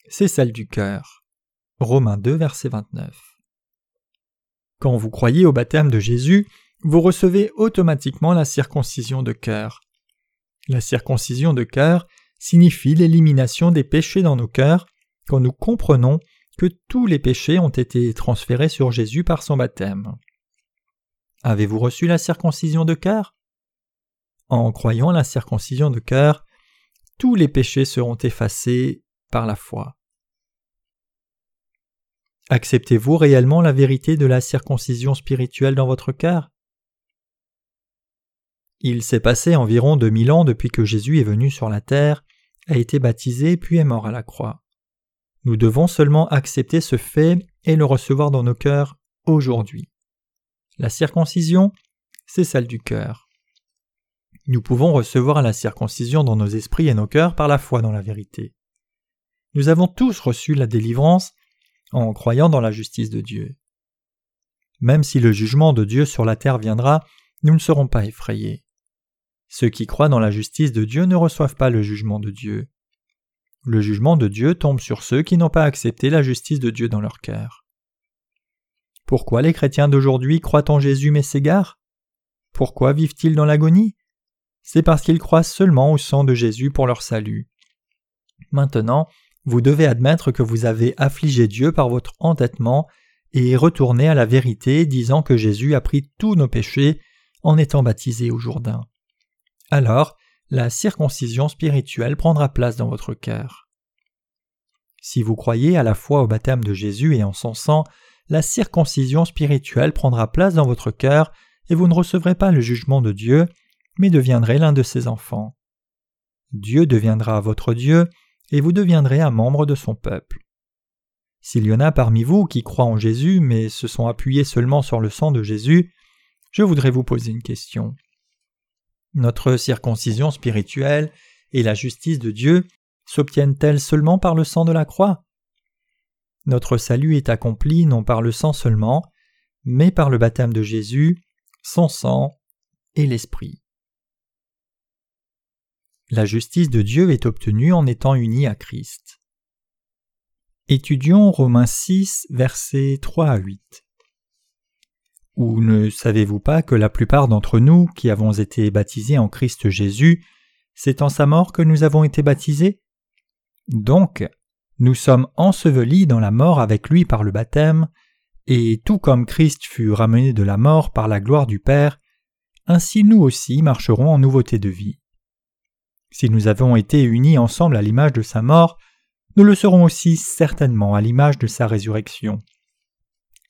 c'est celle du cœur. Romains 2, verset 29. Quand vous croyez au baptême de Jésus, vous recevez automatiquement la circoncision de cœur. La circoncision de cœur signifie l'élimination des péchés dans nos cœurs quand nous comprenons que tous les péchés ont été transférés sur Jésus par son baptême. Avez-vous reçu la circoncision de cœur? En croyant la circoncision de cœur, tous les péchés seront effacés par la foi. Acceptez-vous réellement la vérité de la circoncision spirituelle dans votre cœur? Il s'est passé environ deux mille ans depuis que Jésus est venu sur la terre, a été baptisé puis est mort à la croix. Nous devons seulement accepter ce fait et le recevoir dans nos cœurs aujourd'hui. La circoncision, c'est celle du cœur. Nous pouvons recevoir la circoncision dans nos esprits et nos cœurs par la foi dans la vérité. Nous avons tous reçu la délivrance en croyant dans la justice de Dieu. Même si le jugement de Dieu sur la terre viendra, nous ne serons pas effrayés. Ceux qui croient dans la justice de Dieu ne reçoivent pas le jugement de Dieu. Le jugement de Dieu tombe sur ceux qui n'ont pas accepté la justice de Dieu dans leur cœur. Pourquoi les chrétiens d'aujourd'hui croient en Jésus mais s'égarent? Pourquoi vivent-ils dans l'agonie? C'est parce qu'ils croient seulement au sang de Jésus pour leur salut. Maintenant, vous devez admettre que vous avez affligé Dieu par votre entêtement et retourner à la vérité disant que Jésus a pris tous nos péchés en étant baptisé au Jourdain. Alors, la circoncision spirituelle prendra place dans votre cœur. Si vous croyez à la fois au baptême de Jésus et en son sang, la circoncision spirituelle prendra place dans votre cœur et vous ne recevrez pas le jugement de Dieu, mais deviendrez l'un de ses enfants. Dieu deviendra votre Dieu et vous deviendrez un membre de son peuple. S'il y en a parmi vous qui croient en Jésus mais se sont appuyés seulement sur le sang de Jésus, je voudrais vous poser une question. Notre circoncision spirituelle et la justice de Dieu s'obtiennent-elles seulement par le sang de la croix? Notre salut est accompli non par le sang seulement, mais par le baptême de Jésus, son sang et l'Esprit. La justice de Dieu est obtenue en étant unie à Christ. Étudions Romains 6, versets 3 à 8. Ou ne savez-vous pas que la plupart d'entre nous qui avons été baptisés en Christ Jésus, c'est en sa mort que nous avons été baptisés? Donc, nous sommes ensevelis dans la mort avec lui par le baptême, et tout comme Christ fut ramené de la mort par la gloire du Père, ainsi nous aussi marcherons en nouveauté de vie. Si nous avons été unis ensemble à l'image de sa mort, nous le serons aussi certainement à l'image de sa résurrection.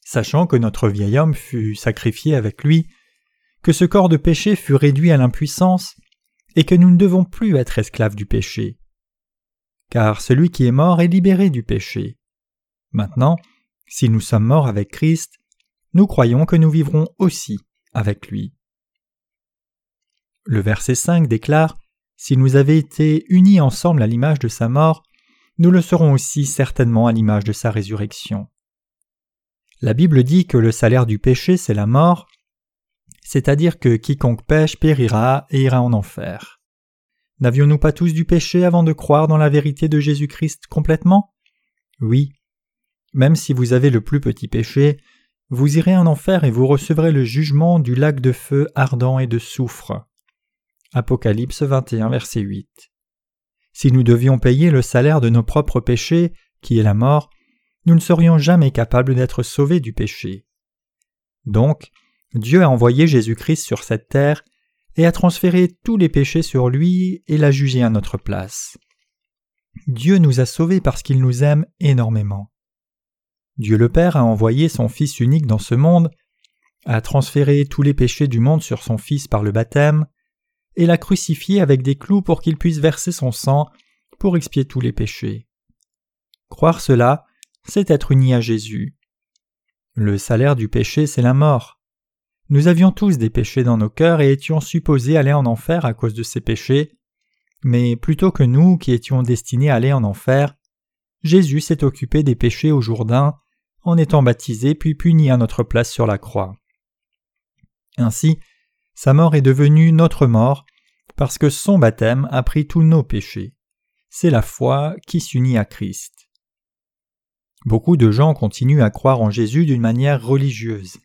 Sachant que notre vieil homme fut sacrifié avec lui, que ce corps de péché fut réduit à l'impuissance, et que nous ne devons plus être esclaves du péché. Car celui qui est mort est libéré du péché. Maintenant, si nous sommes morts avec Christ, nous croyons que nous vivrons aussi avec lui. Le verset 5 déclare si nous avons été unis ensemble à l'image de sa mort, nous le serons aussi certainement à l'image de sa résurrection. La Bible dit que le salaire du péché c'est la mort, c'est-à-dire que quiconque pêche périra et ira en enfer. N'avions-nous pas tous du péché avant de croire dans la vérité de Jésus-Christ complètement? Oui. Même si vous avez le plus petit péché, vous irez en enfer et vous recevrez le jugement du lac de feu ardent et de soufre. Apocalypse 21, verset 8. Si nous devions payer le salaire de nos propres péchés, qui est la mort, nous ne serions jamais capables d'être sauvés du péché. Donc, Dieu a envoyé Jésus-Christ sur cette terre et a transféré tous les péchés sur lui et l'a jugé à notre place. Dieu nous a sauvés parce qu'il nous aime énormément. Dieu le Père a envoyé son Fils unique dans ce monde, a transféré tous les péchés du monde sur son Fils par le baptême, et l'a crucifié avec des clous pour qu'il puisse verser son sang pour expier tous les péchés. Croire cela, c'est être uni à Jésus. Le salaire du péché, c'est la mort. Nous avions tous des péchés dans nos cœurs et étions supposés aller en enfer à cause de ces péchés, mais plutôt que nous qui étions destinés à aller en enfer, Jésus s'est occupé des péchés au Jourdain en étant baptisé puis puni à notre place sur la croix. Ainsi, sa mort est devenue notre mort, parce que son baptême a pris tous nos péchés. C'est la foi qui s'unit à Christ. Beaucoup de gens continuent à croire en Jésus d'une manière religieuse.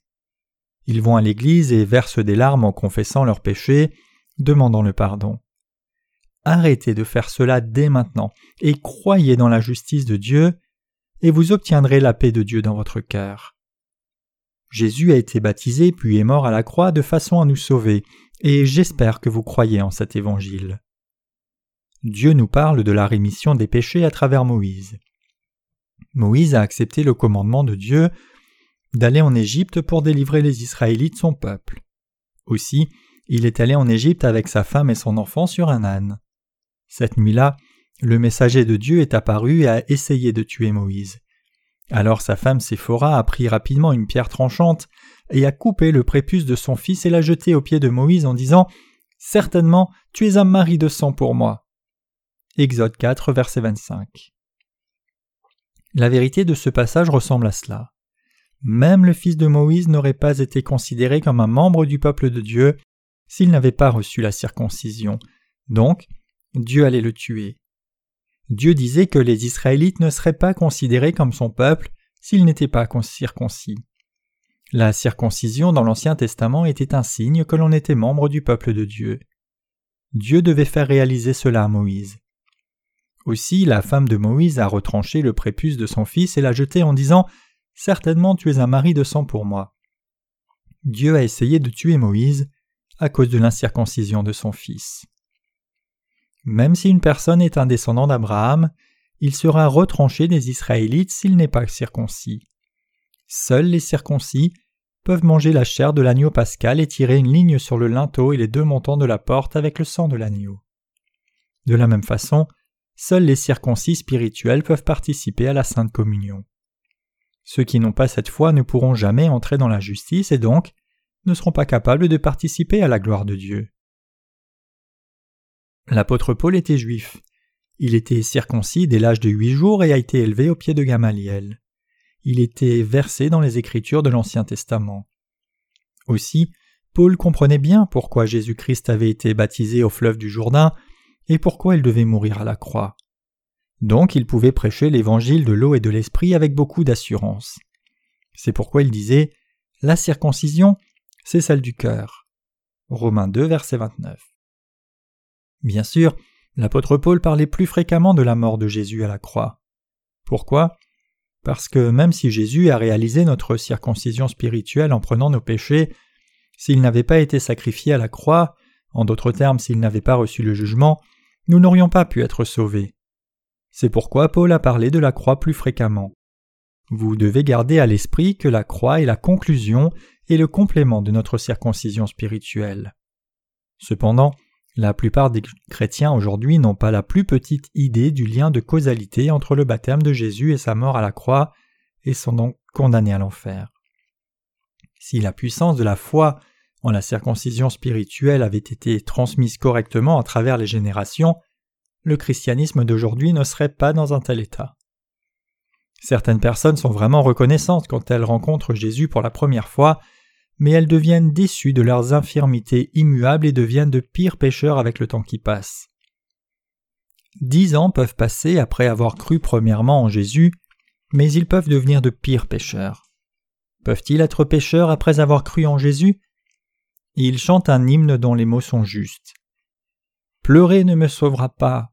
Ils vont à l'église et versent des larmes en confessant leurs péchés, demandant le pardon. Arrêtez de faire cela dès maintenant et croyez dans la justice de Dieu, et vous obtiendrez la paix de Dieu dans votre cœur. Jésus a été baptisé puis est mort à la croix de façon à nous sauver, et j'espère que vous croyez en cet évangile. Dieu nous parle de la rémission des péchés à travers Moïse. Moïse a accepté le commandement de Dieu d'aller en Égypte pour délivrer les Israélites son peuple. Aussi, il est allé en Égypte avec sa femme et son enfant sur un âne. Cette nuit-là, le messager de Dieu est apparu et a essayé de tuer Moïse. Alors sa femme Séphora a pris rapidement une pierre tranchante et a coupé le prépuce de son fils et l'a jeté aux pieds de Moïse en disant Certainement, tu es un mari de sang pour moi. Exode 4, verset 25. La vérité de ce passage ressemble à cela. Même le fils de Moïse n'aurait pas été considéré comme un membre du peuple de Dieu s'il n'avait pas reçu la circoncision. Donc, Dieu allait le tuer. Dieu disait que les Israélites ne seraient pas considérés comme son peuple s'ils n'étaient pas circoncis. La circoncision dans l'Ancien Testament était un signe que l'on était membre du peuple de Dieu. Dieu devait faire réaliser cela à Moïse. Aussi la femme de Moïse a retranché le prépuce de son fils et l'a jeté en disant Certainement tu es un mari de sang pour moi. Dieu a essayé de tuer Moïse à cause de l'incirconcision de son fils. Même si une personne est un descendant d'Abraham, il sera retranché des Israélites s'il n'est pas circoncis. Seuls les circoncis peuvent manger la chair de l'agneau pascal et tirer une ligne sur le linteau et les deux montants de la porte avec le sang de l'agneau. De la même façon, seuls les circoncis spirituels peuvent participer à la Sainte Communion. Ceux qui n'ont pas cette foi ne pourront jamais entrer dans la justice et donc ne seront pas capables de participer à la gloire de Dieu. L'apôtre Paul était juif. Il était circoncis dès l'âge de huit jours et a été élevé au pied de Gamaliel. Il était versé dans les Écritures de l'Ancien Testament. Aussi, Paul comprenait bien pourquoi Jésus-Christ avait été baptisé au fleuve du Jourdain et pourquoi il devait mourir à la croix? Donc il pouvait prêcher l'évangile de l'eau et de l'esprit avec beaucoup d'assurance. C'est pourquoi il disait La circoncision, c'est celle du cœur. Romains 2, verset 29. Bien sûr, l'apôtre Paul parlait plus fréquemment de la mort de Jésus à la croix. Pourquoi? Parce que même si Jésus a réalisé notre circoncision spirituelle en prenant nos péchés, s'il n'avait pas été sacrifié à la croix, en d'autres termes s'il n'avait pas reçu le jugement, nous n'aurions pas pu être sauvés. C'est pourquoi Paul a parlé de la croix plus fréquemment. Vous devez garder à l'esprit que la croix est la conclusion et le complément de notre circoncision spirituelle. Cependant, la plupart des chrétiens aujourd'hui n'ont pas la plus petite idée du lien de causalité entre le baptême de Jésus et sa mort à la croix, et sont donc condamnés à l'enfer. Si la puissance de la foi la circoncision spirituelle avait été transmise correctement à travers les générations, le christianisme d'aujourd'hui ne serait pas dans un tel état. Certaines personnes sont vraiment reconnaissantes quand elles rencontrent Jésus pour la première fois mais elles deviennent déçues de leurs infirmités immuables et deviennent de pires pécheurs avec le temps qui passe. Dix ans peuvent passer après avoir cru premièrement en Jésus, mais ils peuvent devenir de pires pécheurs. Peuvent-ils être pécheurs après avoir cru en Jésus? Ils chantent un hymne dont les mots sont justes. Pleurer ne me sauvera pas.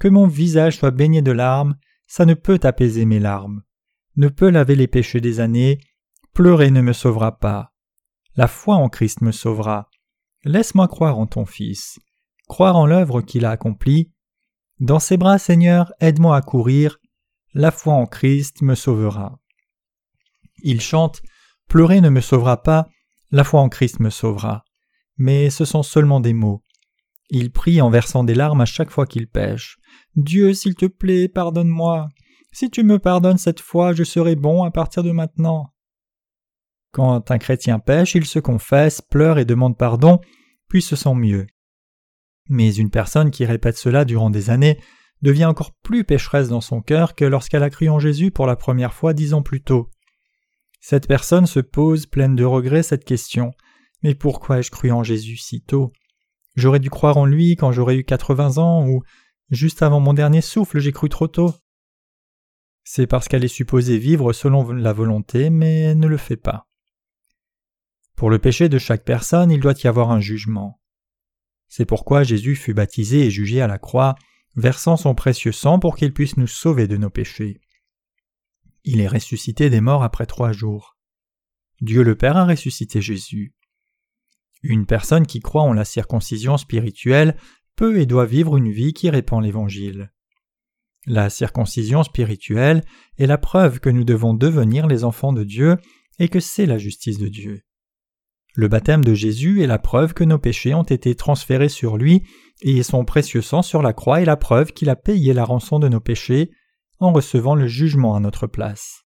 Que mon visage soit baigné de larmes, ça ne peut apaiser mes larmes. Ne peut laver les péchés des années. Pleurer ne me sauvera pas. La foi en Christ me sauvera. Laisse-moi croire en ton Fils, croire en l'œuvre qu'il a accomplie. Dans ses bras, Seigneur, aide-moi à courir. La foi en Christ me sauvera. Il chante Pleurer ne me sauvera pas, la foi en Christ me sauvera. Mais ce sont seulement des mots. Il prie en versant des larmes à chaque fois qu'il pêche. Dieu, s'il te plaît, pardonne-moi. Si tu me pardonnes cette fois, je serai bon à partir de maintenant. Quand un chrétien pêche, il se confesse, pleure et demande pardon, puis se sent mieux. Mais une personne qui répète cela durant des années devient encore plus pécheresse dans son cœur que lorsqu'elle a cru en Jésus pour la première fois dix ans plus tôt. Cette personne se pose, pleine de regrets, cette question. Mais pourquoi ai-je cru en Jésus si tôt? J'aurais dû croire en lui quand j'aurais eu quatre-vingts ans, ou juste avant mon dernier souffle j'ai cru trop tôt. C'est parce qu'elle est supposée vivre selon la volonté, mais ne le fait pas. Pour le péché de chaque personne, il doit y avoir un jugement. C'est pourquoi Jésus fut baptisé et jugé à la croix, versant son précieux sang pour qu'il puisse nous sauver de nos péchés. Il est ressuscité des morts après trois jours. Dieu le Père a ressuscité Jésus. Une personne qui croit en la circoncision spirituelle peut et doit vivre une vie qui répand l'Évangile. La circoncision spirituelle est la preuve que nous devons devenir les enfants de Dieu et que c'est la justice de Dieu. Le baptême de Jésus est la preuve que nos péchés ont été transférés sur lui, et son précieux sang sur la croix est la preuve qu'il a payé la rançon de nos péchés en recevant le jugement à notre place.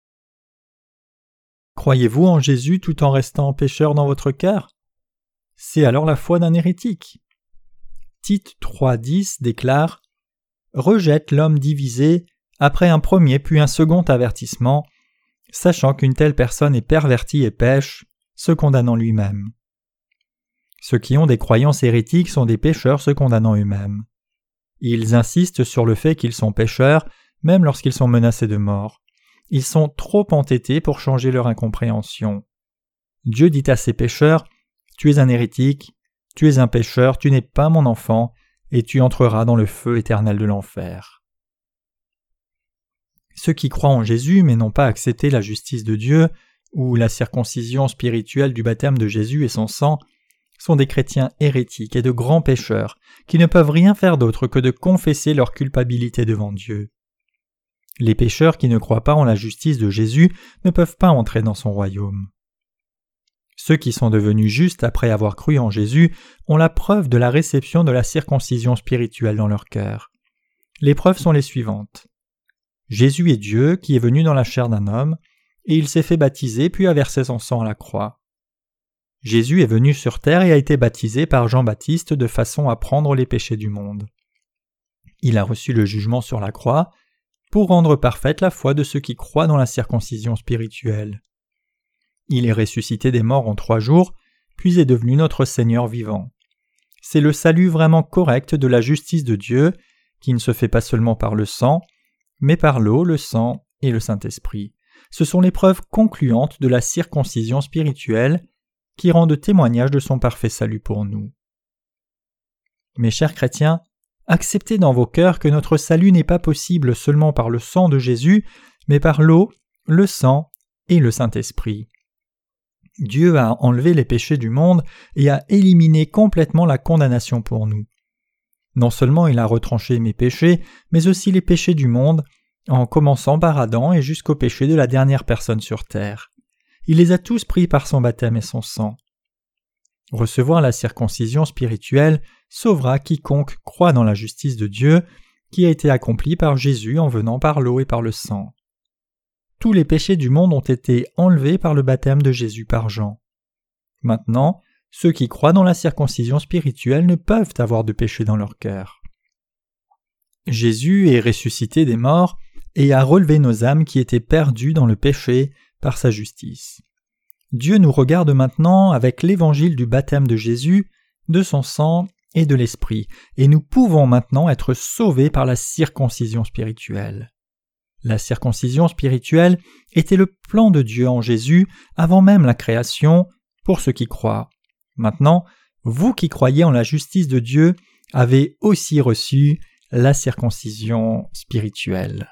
Croyez-vous en Jésus tout en restant pécheur dans votre cœur? C'est alors la foi d'un hérétique. Tite 3.10 déclare Rejette l'homme divisé après un premier puis un second avertissement, sachant qu'une telle personne est pervertie et pêche, se condamnant lui-même. Ceux qui ont des croyances hérétiques sont des pécheurs se condamnant eux-mêmes. Ils insistent sur le fait qu'ils sont pécheurs, même lorsqu'ils sont menacés de mort. Ils sont trop entêtés pour changer leur incompréhension. Dieu dit à ces pécheurs Tu es un hérétique, tu es un pécheur, tu n'es pas mon enfant, et tu entreras dans le feu éternel de l'enfer. Ceux qui croient en Jésus mais n'ont pas accepté la justice de Dieu, ou la circoncision spirituelle du baptême de Jésus et son sang, sont des chrétiens hérétiques et de grands pécheurs, qui ne peuvent rien faire d'autre que de confesser leur culpabilité devant Dieu. Les pécheurs qui ne croient pas en la justice de Jésus ne peuvent pas entrer dans son royaume. Ceux qui sont devenus justes après avoir cru en Jésus ont la preuve de la réception de la circoncision spirituelle dans leur cœur. Les preuves sont les suivantes. Jésus est Dieu qui est venu dans la chair d'un homme, et il s'est fait baptiser puis a versé son sang à la croix. Jésus est venu sur terre et a été baptisé par Jean-Baptiste de façon à prendre les péchés du monde. Il a reçu le jugement sur la croix pour rendre parfaite la foi de ceux qui croient dans la circoncision spirituelle. Il est ressuscité des morts en trois jours, puis est devenu notre Seigneur vivant. C'est le salut vraiment correct de la justice de Dieu, qui ne se fait pas seulement par le sang, mais par l'eau, le sang et le Saint-Esprit. Ce sont les preuves concluantes de la circoncision spirituelle qui rendent témoignage de son parfait salut pour nous. Mes chers chrétiens, acceptez dans vos cœurs que notre salut n'est pas possible seulement par le sang de Jésus, mais par l'eau, le sang et le Saint-Esprit. Dieu a enlevé les péchés du monde et a éliminé complètement la condamnation pour nous. Non seulement il a retranché mes péchés, mais aussi les péchés du monde, en commençant par Adam et jusqu'au péché de la dernière personne sur terre. Il les a tous pris par son baptême et son sang. Recevoir la circoncision spirituelle sauvera quiconque croit dans la justice de Dieu qui a été accomplie par Jésus en venant par l'eau et par le sang. Tous les péchés du monde ont été enlevés par le baptême de Jésus par Jean. Maintenant, ceux qui croient dans la circoncision spirituelle ne peuvent avoir de péché dans leur cœur. Jésus est ressuscité des morts et a relevé nos âmes qui étaient perdues dans le péché par sa justice. Dieu nous regarde maintenant avec l'évangile du baptême de Jésus, de son sang et de l'Esprit, et nous pouvons maintenant être sauvés par la circoncision spirituelle. La circoncision spirituelle était le plan de Dieu en Jésus avant même la création pour ceux qui croient. Maintenant, vous qui croyez en la justice de Dieu avez aussi reçu la circoncision spirituelle.